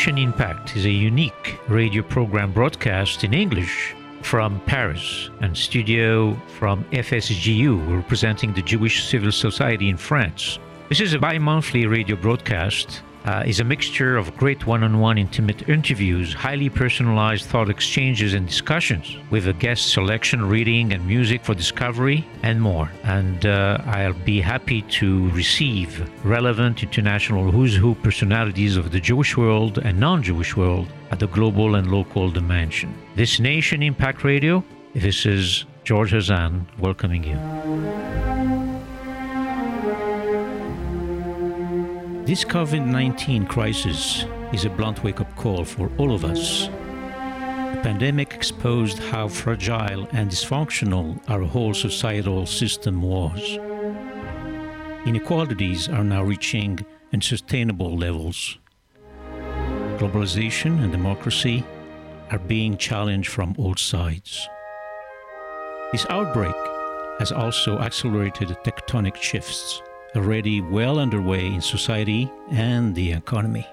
Nation Impact is a unique radio program broadcast in English from Paris and studio from FSJU, representing the Jewish civil society in France. This is a bi monthly radio broadcast uh, is a mixture of great one-on-one intimate interviews, highly personalized thought exchanges and discussions with a guest selection, reading and music for discovery and more. And uh, I'll be happy to receive relevant international who's who personalities of the Jewish world and non-Jewish world at the global and local dimension. This Nation Impact Radio, this is George Hazan welcoming you. This COVID 19 crisis is a blunt wake up call for all of us. The pandemic exposed how fragile and dysfunctional our whole societal system was. Inequalities are now reaching unsustainable levels. Globalization and democracy are being challenged from all sides. This outbreak has also accelerated tectonic shifts already well underway in society and the economy.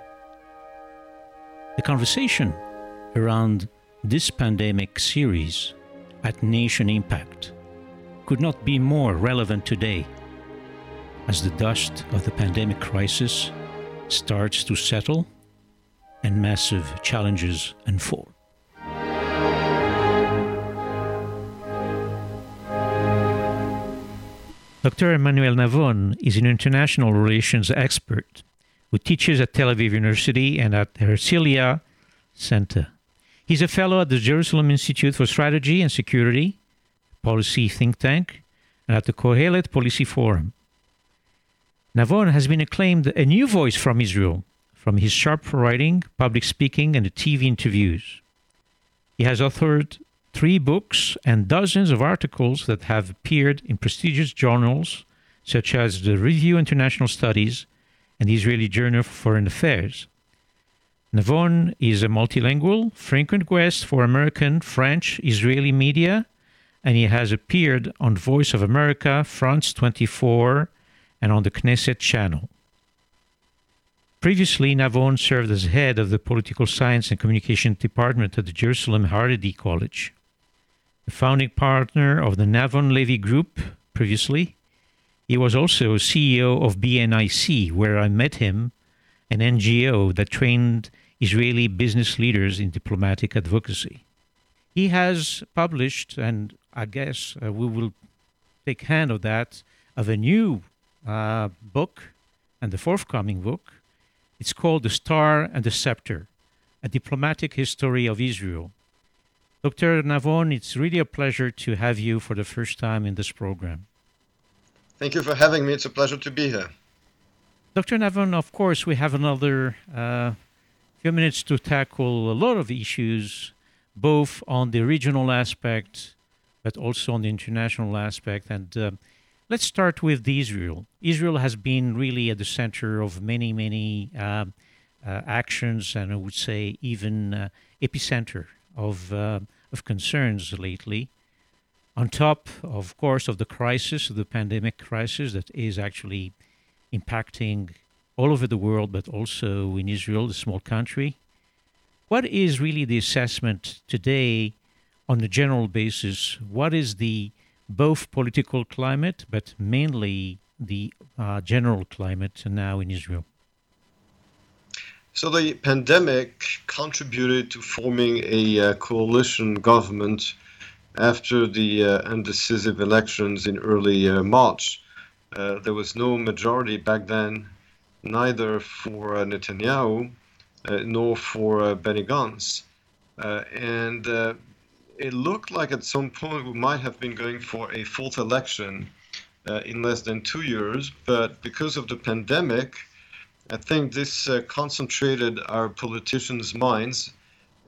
The conversation around this pandemic series at Nation Impact could not be more relevant today as the dust of the pandemic crisis starts to settle and massive challenges unfold. Dr. Emmanuel Navon is an international relations expert who teaches at Tel Aviv University and at the Herzliya Center. He's a fellow at the Jerusalem Institute for Strategy and Security, policy think tank, and at the Kohelet Policy Forum. Navon has been acclaimed a new voice from Israel from his sharp writing, public speaking, and TV interviews. He has authored three books and dozens of articles that have appeared in prestigious journals such as the Review International Studies and the Israeli Journal for Foreign Affairs. Navon is a multilingual, frequent guest for American, French, Israeli media, and he has appeared on Voice of America, France 24, and on the Knesset channel. Previously, Navon served as head of the Political Science and Communication Department at the Jerusalem Haredi College founding partner of the Navon Levy Group previously. He was also CEO of BNIC, where I met him, an NGO that trained Israeli business leaders in diplomatic advocacy. He has published, and I guess uh, we will take hand of that, of a new uh, book and the forthcoming book. It's called The Star and the Scepter, a diplomatic history of Israel. Dr. Navon, it's really a pleasure to have you for the first time in this program. Thank you for having me. It's a pleasure to be here. Dr. Navon, of course, we have another uh, few minutes to tackle a lot of issues, both on the regional aspect, but also on the international aspect. And uh, let's start with Israel. Israel has been really at the center of many, many uh, uh actions, and I would say even uh, epicenter of uh, of concerns lately. On top, of course, of the crisis, the pandemic crisis that is actually impacting all over the world, but also in Israel, the small country. What is really the assessment today on the general basis? What is the both political climate, but mainly the uh, general climate now in Israel? So the pandemic contributed to forming a uh, coalition government after the uh, elections in early uh, March. Uh, there was no majority back then, neither for uh, Netanyahu uh, nor for Benny Gantz. and it looked like at some point we might have been going for a fourth election in less than two years, but because of the pandemic, I think this uh, concentrated our politicians' minds,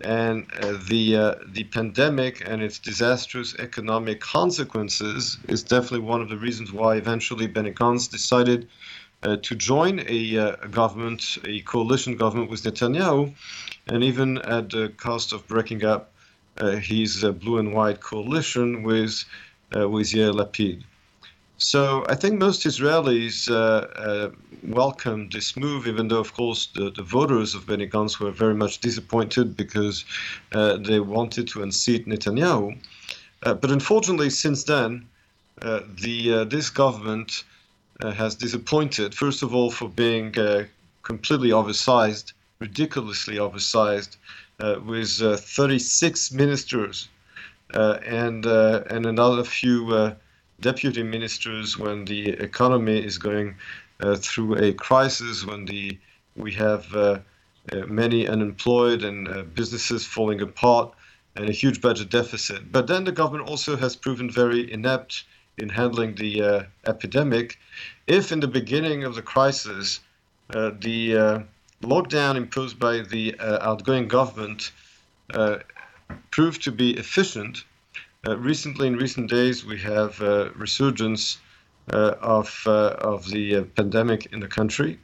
and uh, the uh, the pandemic and its disastrous economic consequences is definitely one of the reasons why eventually Benny Gantz decided uh, to join a, uh, a, government, a coalition government with Netanyahu, and even at the cost of breaking up uh, his blue and white coalition with with Yair Lapid. So I think most Israelis uh, uh, welcomed this move, even though, of course, the, the, voters of Benny Gantz were very much disappointed because uh, they wanted to unseat Netanyahu. Uh, but unfortunately, since then, uh, the uh, this government has disappointed. First of all, for being completely oversized, ridiculously oversized, with 36 ministers and and another few deputy ministers when the economy is going uh, through a crisis, when the we have uh, uh, many unemployed and uh, businesses falling apart and a huge budget deficit. But then the government also has proven very inept in handling the uh, epidemic. If in the beginning of the crisis, the lockdown imposed by the outgoing government proved to be efficient, recently, in recent days, we have uh, resurgence uh, of of the pandemic in the country,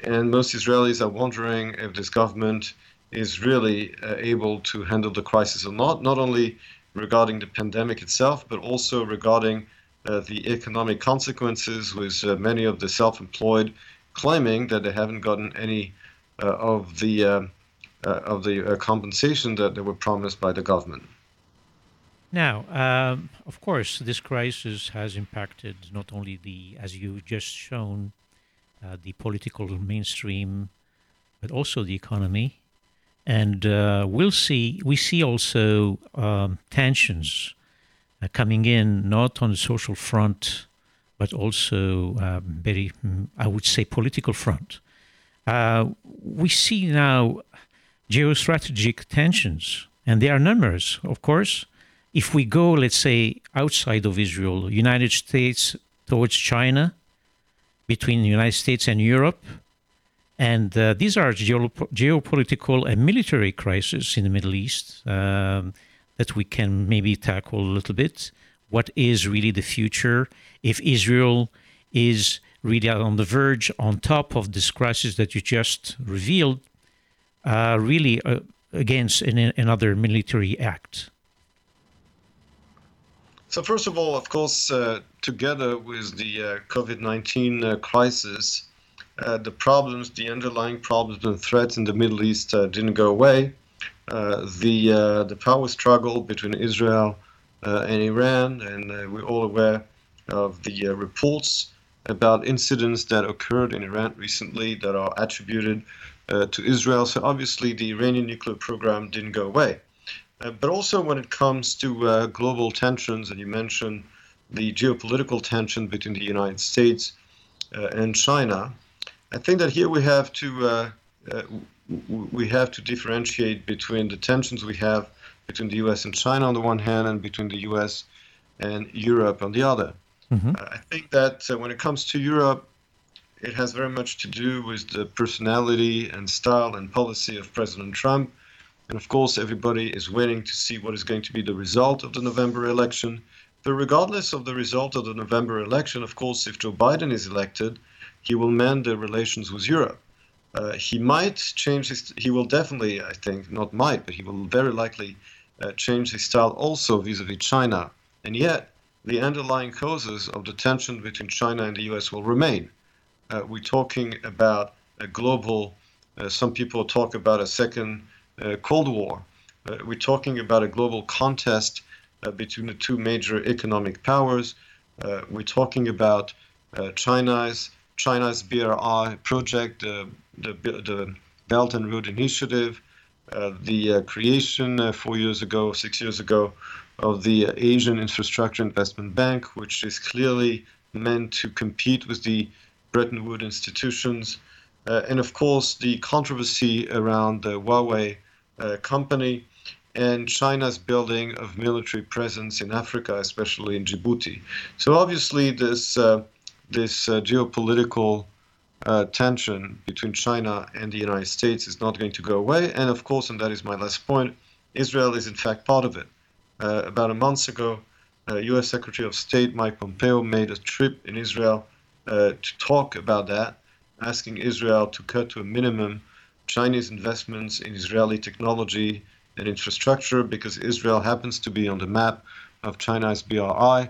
and most Israelis are wondering if this government is really able to handle the crisis or not. Not only regarding the pandemic itself, but also regarding uh, the economic consequences, with uh, many of the self-employed claiming that they haven't gotten any uh, of the of the compensation that they were promised by the government. Now, um, of course, this crisis has impacted not only the, as you just shown, uh, the political mainstream, but also the economy. And uh, we'll see. We see also um, tensions uh, coming in, not on the social front, but also um, very, I would say, political front. Uh, we see now geostrategic tensions, and they are numerous, of course if we go, let's say, outside of Israel, United States towards China, between the United States and Europe, and uh, these are geop- geopolitical and military crises in the Middle East um, that we can maybe tackle a little bit. What is really the future if Israel is really on the verge, on top of this crisis that you just revealed, uh, really uh, against an, another military act? So first of all, of course, uh, together with the uh, COVID-19 uh, crisis, uh, the problems, the underlying problems and threats in the Middle East uh, didn't go away. Uh, the the power struggle between Israel and Iran, and we're all aware of the reports about incidents that occurred in Iran recently that are attributed to Israel. So obviously, the Iranian nuclear program didn't go away. Uh, but also when it comes to uh, global tensions, and you mentioned the geopolitical tension between the United States uh, and China, I think that here we have to uh, uh, we have to differentiate between the tensions we have between the U.S. and China on the one hand, and between the U.S. and Europe on the other. Mm-hmm. I think that when it comes to Europe, it has very much to do with the personality and style and policy of President Trump and of course, everybody is waiting to see what is going to be the result of the November election. But regardless of the result of the November election, of course, if Joe Biden is elected, he will mend the relations with Europe. Uh, he might change his, he will definitely, I think, not might, but he will very likely uh, change his style also vis a vis China. And yet, the underlying causes of the tension between China and the US will remain. Uh, we're talking about a global, uh, some people talk about a second Cold War. Uh, we're talking about a global contest uh, between the two major economic powers. we're talking about China's China's BRI project, the, the Belt and Road Initiative, uh, the uh, creation uh, four years ago, six years ago, of the Asian Infrastructure Investment Bank, which is clearly meant to compete with the Bretton Woods institutions. And of course, the controversy around the Huawei uh, company and China's building of military presence in Africa, especially in Djibouti. So obviously, this uh, this uh, geopolitical uh, tension between China and the United States is not going to go away. And of course, and that is my last point, Israel is in fact part of it. Uh, about a month ago, U.S. Uh, Secretary of State Mike Pompeo made a trip in Israel to talk about that, asking Israel to cut to a minimum Chinese investments in Israeli technology and infrastructure because Israel happens to be on the map of China's BRI.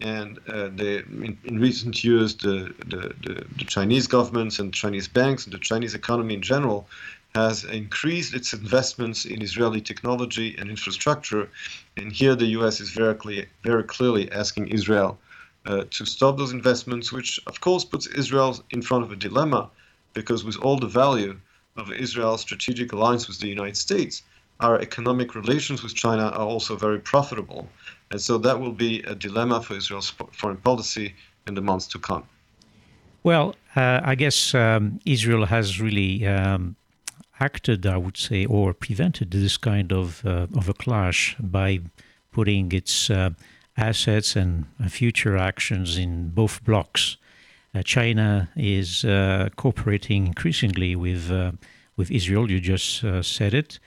And uh, they, in, in, recent years, the, the, the, the, Chinese governments and Chinese banks and the Chinese economy in general has increased its investments in Israeli technology and infrastructure. And here the US is very, clear, very clearly asking Israel uh, to stop those investments, which of course puts Israel in front of a dilemma because with all the value of Israel's strategic alliance with the United States, our economic relations with China are also very profitable. And so that will be a dilemma for Israel's foreign policy in the months to come. Well, uh, I guess um, Israel has really um, acted, I would say, or prevented this kind of, uh, of a clash by putting its uh, assets and future actions in both blocks. Uh, China is uh, cooperating increasingly with uh, with Israel. You just said it.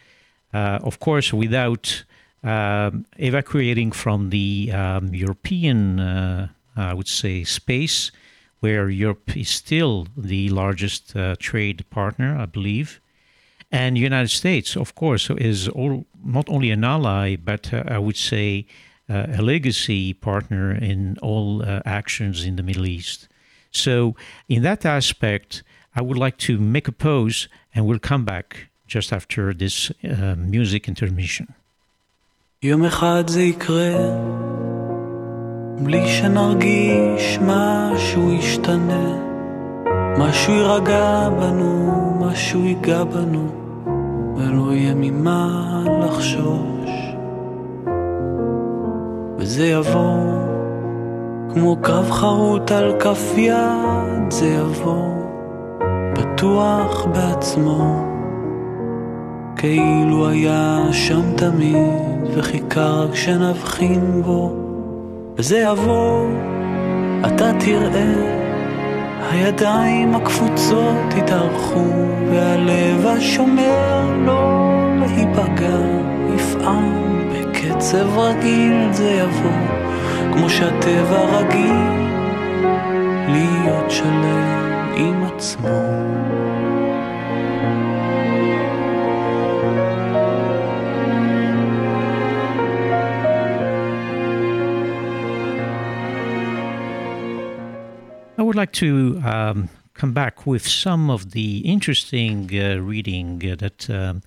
of course, without um, evacuating from the um, European, I would say, space, where Europe is still the largest trade partner, I believe. And United States, of course, is all, not only an ally, but uh, I would say uh, a legacy partner in all uh, actions in the Middle East. So, in that aspect, I would like to make a pause and we'll come back just after this uh, music intermission. יום אחד זה יקרה, בלי שנרגיש משהו ישתנה, משהו יירגע בנו, משהו ייגע בנו, ולא יהיה ממה לחשוש. וזה יבוא כמו קו חרוט על כף יד זה יבוא, בטוח בעצמו, כאילו היה שם תמיד, וחיכה רק שנבחין בו, וזה יבוא, אתה תראה, הידיים הקפוצות יתארכו, והלב השומר לא להיפגע, יפעם בקצב רגיל זה יבוא. כמו שהטבע רגיל להיות שלם עם עצמו. I would like to um, come back with some of the interesting uh, reading uh, that um,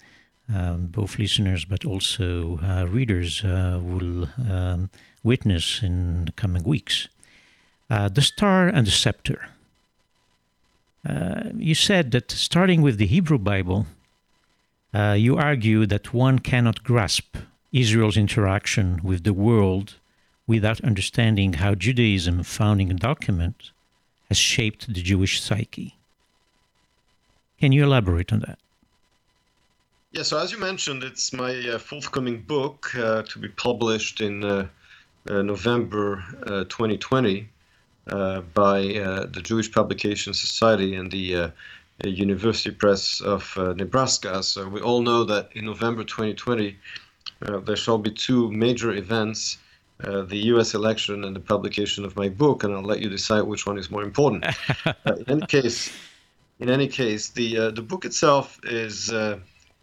um, both listeners but also uh, readers uh, will um, witness in the coming weeks. Uh, the Star and the Scepter. Uh, you said that starting with the Hebrew Bible, uh, you argue that one cannot grasp Israel's interaction with the world without understanding how Judaism, founding a document, has shaped the Jewish psyche. Can you elaborate on that? Yeah, so as you mentioned, it's my uh, forthcoming book uh, to be published in uh, uh, November 2020 uh, uh, by the Jewish Publication Society and the University Press of Nebraska. So we all know that in November 2020 there shall be two major events. Uh, the U.S. election and the publication of my book, and I'll let you decide which one is more important. uh, in any case, in any case, the uh, the book itself is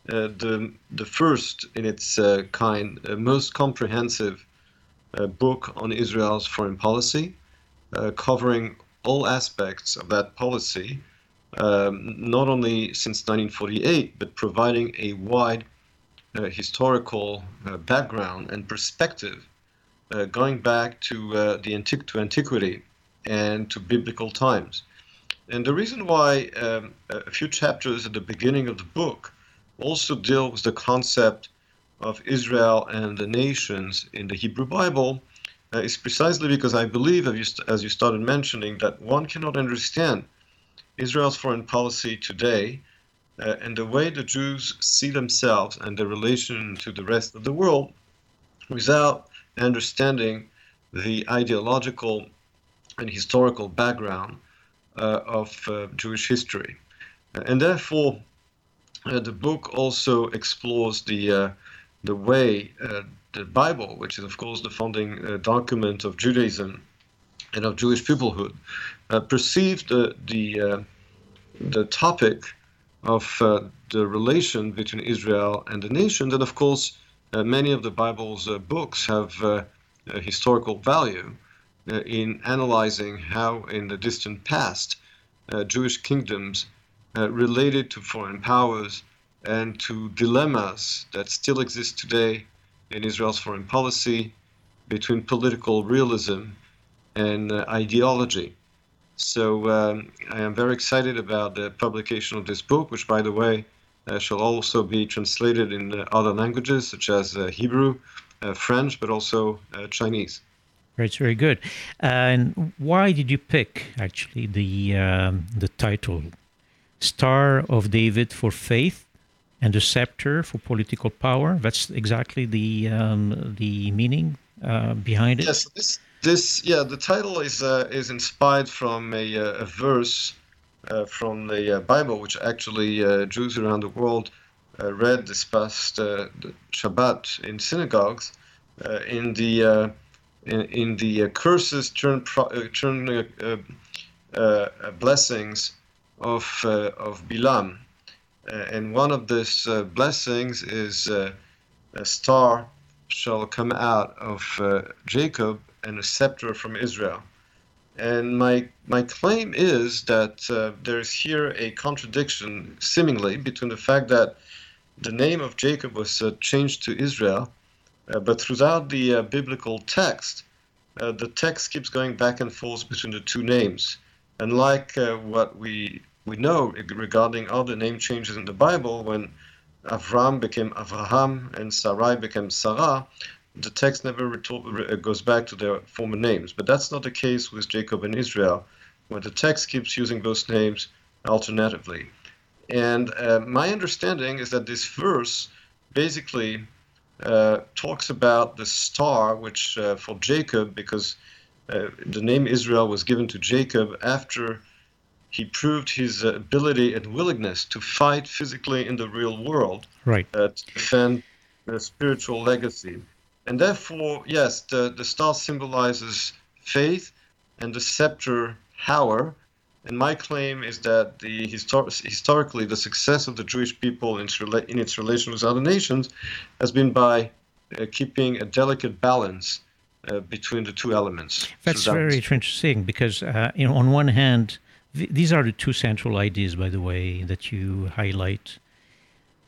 the the first in its kind, most comprehensive a book on Israel's foreign policy, uh, covering all aspects of that policy, um, not only since 1948, but providing a wide uh, historical uh, background and perspective uh, going back to uh, the antiqu- to antiquity and to biblical times. And the reason why um, a few chapters at the beginning of the book also deal with the concept of Israel and the nations in the Hebrew Bible uh, is precisely because I believe, as you, started mentioning, that one cannot understand Israel's foreign policy today uh, and the way the Jews see themselves and their relation to the rest of the world without understanding the ideological and historical background uh, of uh, Jewish history. And therefore, the book also explores the uh, the way uh, the Bible, which is of course the founding uh, document of Judaism and of Jewish peoplehood, uh, perceived the the, uh, the topic of uh, the relation between Israel and the nation. And of course, uh, many of the Bible's books have historical value. uh, in analyzing how, in the distant past, uh, Jewish kingdoms uh, related to foreign powers and to dilemmas that still exist today in Israel's foreign policy between political realism and uh, ideology. So um, I am very excited about the publication of this book, which, by the way, uh, shall also be translated in uh, other languages such as uh, Hebrew, uh, French, but also uh, Chinese. It's very good. and why did you pick actually the um, the title "Star of David" for faith and the scepter for political power? That's exactly the um, the meaning uh, behind it. Yes, this this yeah the title is uh, is inspired from a, uh, a verse uh, from the uh, Bible, which actually Jews around the world read this past Shabbat in synagogues in the in, in the uh, curses turn pro, uh, turn uh, uh, blessings of of Bilam, and one of these blessings is a star shall come out of Jacob and a scepter from Israel. And my my claim is that uh, there is here a contradiction, seemingly, between the fact that the name of Jacob was uh, changed to Israel, uh, but throughout the uh, biblical text, uh, the text keeps going back and forth between the two names. And like uh, what we we know regarding other name changes in the Bible, when Avram became Avraham and Sarai became Sarah, the text never uh, goes back to their former names. But that's not the case with Jacob and Israel, where the text keeps using those names alternatively. And uh, my understanding is that this verse basically uh, talks about the star, which uh, for Jacob, because uh, the name Israel was given to Jacob after he proved his uh, ability and willingness to fight physically in the real world, right? Uh, to defend the spiritual legacy. And therefore, yes, the, the star symbolizes faith and the scepter power and my claim is that the histor- historically the success of the Jewish people in in its relation with other nations has been by uh, keeping a delicate balance uh, between the two elements. That's so very interesting because, uh, you know, on one hand, th- these are the two central ideas, by the way, that you highlight.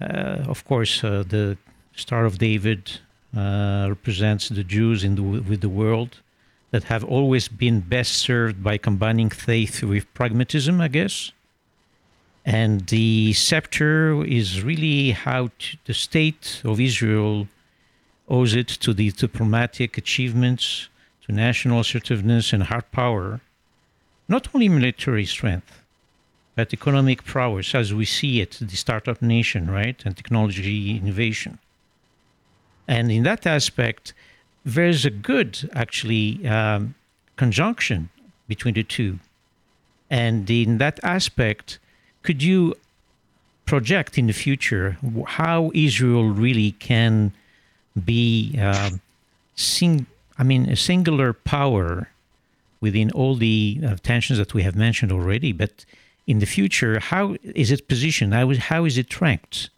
Uh, of course, uh, the Star of David uh, represents the Jews in the, with the world that have always been best served by combining faith with pragmatism, I guess. And the scepter is really how to, the state of Israel owes it to the diplomatic achievements, to national assertiveness and hard power, not only military strength, but economic prowess as we see it, the startup nation, right, and technology innovation. And in that aspect, there's a good actually um, conjunction between the two. And in that aspect, could you project in the future how Israel really can be, um, sing, I mean, a singular power within all the uh, tensions that we have mentioned already? But in the future, how is it positioned? How is, how is it ranked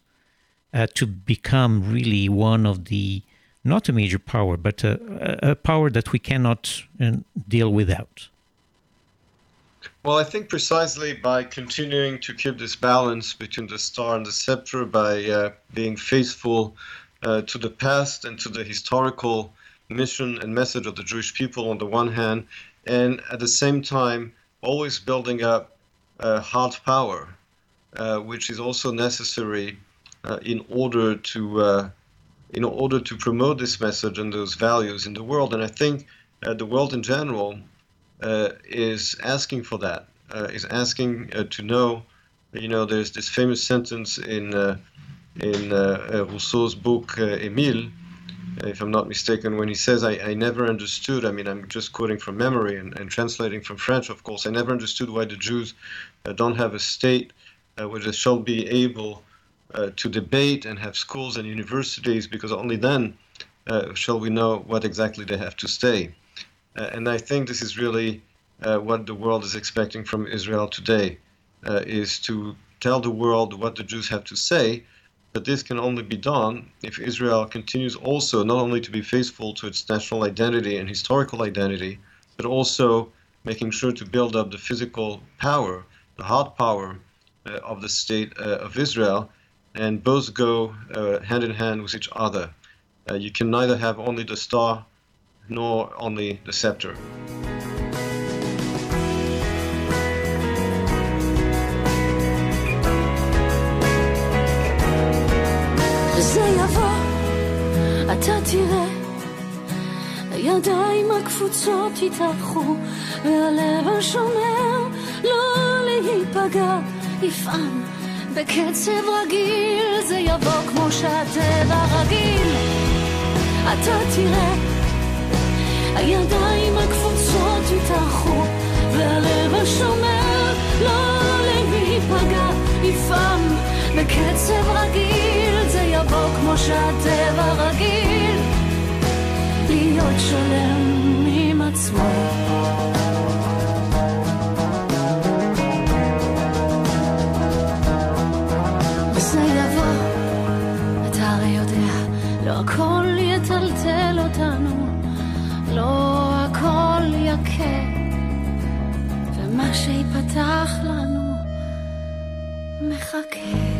uh, to become really one of the not a major power, but a, a power that we cannot uh, deal without? Well, I think precisely by continuing to keep this balance between the star and the scepter, by uh, being faithful uh, to the past and to the historical mission and message of the Jewish people on the one hand, and at the same time always building up uh, hard power, uh, which is also necessary uh, in order to uh, in order to promote this message and those values in the world. And I think uh, the world in general is asking for that, is asking to know. You know, there's this famous sentence in in uh, Rousseau's book Émile, if I'm not mistaken, when he says, I, I never understood, I mean, I'm just quoting from memory and, and translating from French, of course, I never understood why the Jews don't have a state which shall be able uh, to debate and have schools and universities because only then uh, shall we know what exactly they have to say. Uh, and I think this is really uh, what the world is expecting from Israel today, uh, is to tell the world what the Jews have to say. But this can only be done if Israel continues also not only to be faithful to its national identity and historical identity, but also making sure to build up the physical power, the hard power uh, of the state uh, of Israel, and both go uh, hand in hand with each other. Uh, you can neither have only the star nor only the scepter. זה יבוא, אתה תראה, הידיים הקפוצות יתהפכו, והלב השומר לא להיפגע. יפעם בקצב רגיל, זה יבוא כמו שהטבע רגיל. אתה תראה, הידיים הקפוצות יתהפכו, והלב השומר לא להיפגע. יפעם בקצב רגיל, זה יבוא כמו שהטבע רגיל, להיות שלם עם עצמו. וזה יבוא, אתה הרי יודע, לא הכל יטלטל אותנו, לא הכל יכה, ומה שיפתח לנו מחכה.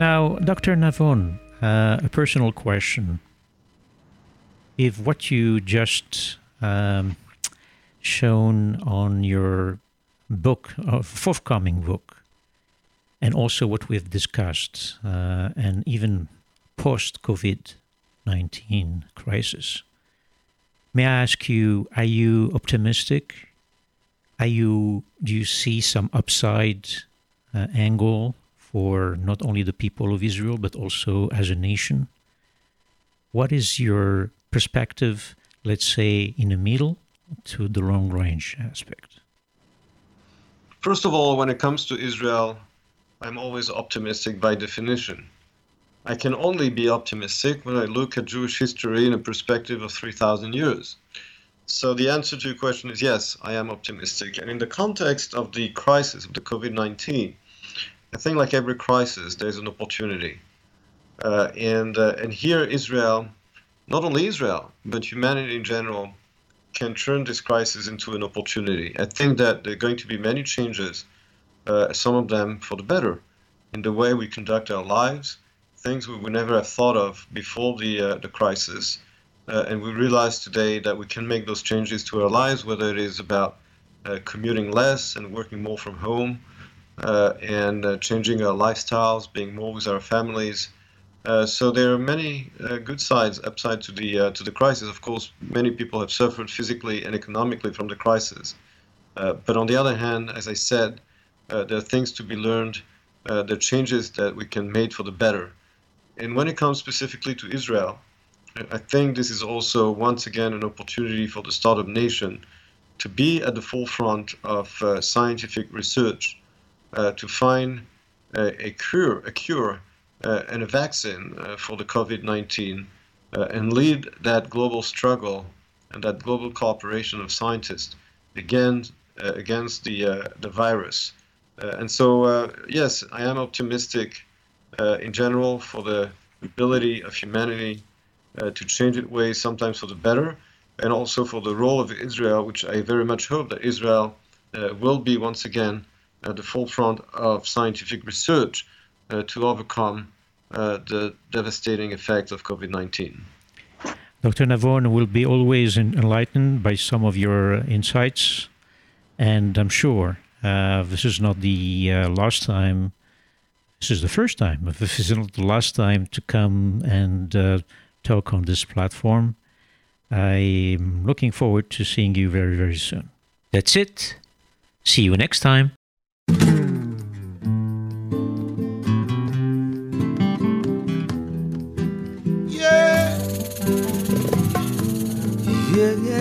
Now, Dr. Navon, uh, a personal question. If what you just um, shown on your book, uh, forthcoming book, and also what we've discussed, uh, and even post COVID 19 crisis, may I ask you, are you optimistic? Are you, do you see some upside uh, angle for not only the people of Israel, but also as a nation? What is your perspective, let's say, in the middle to the long range aspect? First of all, when it comes to Israel, I'm always optimistic by definition. I can only be optimistic when I look at Jewish history in a perspective of 3,000 years. So the answer to your question is yes, I am optimistic. And in the context of the crisis of the COVID 19, I think like every crisis, there's an opportunity. Uh, and, uh, and here, Israel, not only Israel, but humanity in general, can turn this crisis into an opportunity. I think that there are going to be many changes, uh, some of them for the better, in the way we conduct our lives, things we would never have thought of before the, uh, the crisis. Uh, and we realize today that we can make those changes to our lives, whether it is about uh, commuting less and working more from home, and uh, changing our lifestyles, being more with our families. Uh, so there are many uh, good sides, upside to the uh, to the crisis. Of course, many people have suffered physically and economically from the crisis. Uh, but on the other hand, as I said, there are things to be learned. there are changes that we can make for the better. And when it comes specifically to Israel, I think this is also once again an opportunity for the startup nation to be at the forefront of scientific research uh, to find a, a, cure, a cure, uh, and a vaccine uh, for the COVID-19, uh, and lead that global struggle and that global cooperation of scientists against uh, against the the virus. and so, yes, I am optimistic in general for the ability of humanity to change its ways, sometimes for the better, and also for the role of Israel, which I very much hope that Israel will be once again at the forefront of scientific research uh, to overcome uh, the devastating effects of COVID 19. Dr. Navon will be always enlightened by some of your insights, and I'm sure uh, this is not the uh, last time. This is the first time, this is not the last time to come and uh, talk on this platform. I'm looking forward to seeing you very, very soon. That's it. See you next time.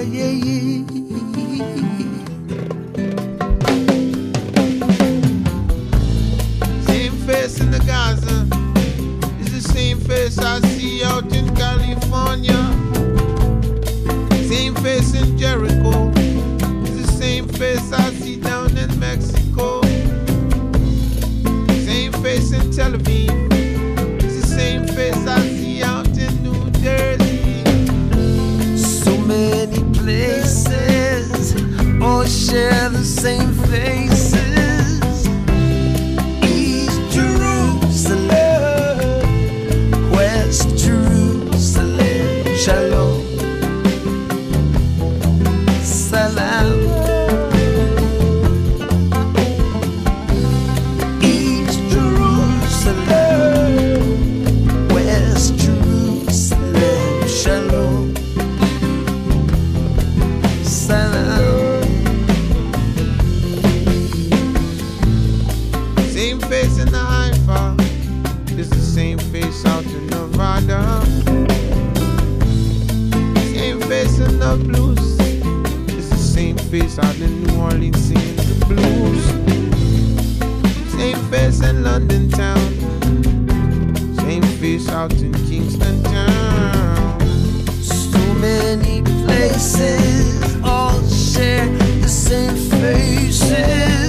Same face in the Gaza the same face I see out in California. Same face in Jericho the same face I see down in Mexico. Same face in Tel Aviv face out in New Orleans singing the blues. Same face in London town. Same face out in Kingston town. So many places all share the same faces.